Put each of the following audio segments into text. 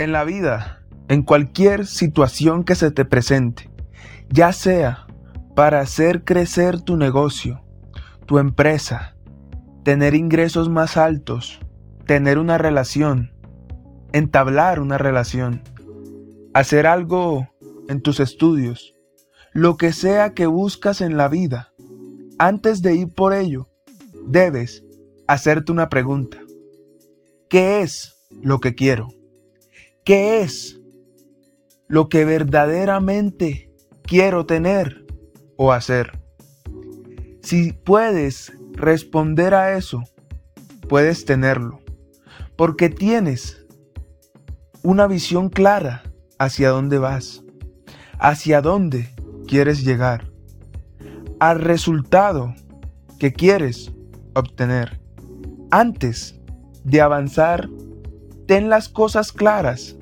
En la vida, en cualquier situación que se te presente, ya sea para hacer crecer tu negocio, tu empresa, tener ingresos más altos, tener una relación, entablar una relación, hacer algo en tus estudios, lo que sea que buscas en la vida, antes de ir por ello, debes hacerte una pregunta. ¿Qué es lo que quiero? ¿Qué es lo que verdaderamente quiero tener o hacer? Si puedes responder a eso, puedes tenerlo, porque tienes una visión clara hacia dónde vas, hacia dónde quieres llegar, al resultado que quieres obtener. Antes de avanzar, ten las cosas claras.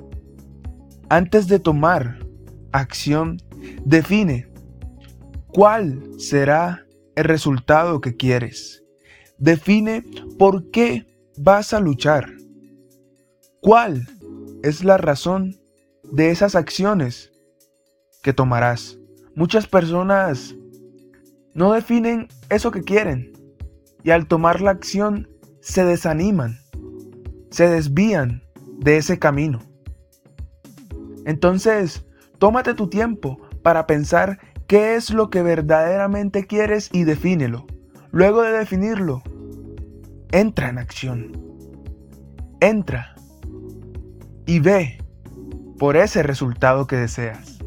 Antes de tomar acción, define cuál será el resultado que quieres. Define por qué vas a luchar. ¿Cuál es la razón de esas acciones que tomarás? Muchas personas no definen eso que quieren y al tomar la acción se desaniman, se desvían de ese camino. Entonces, tómate tu tiempo para pensar qué es lo que verdaderamente quieres y defínelo. Luego de definirlo, entra en acción. Entra y ve por ese resultado que deseas.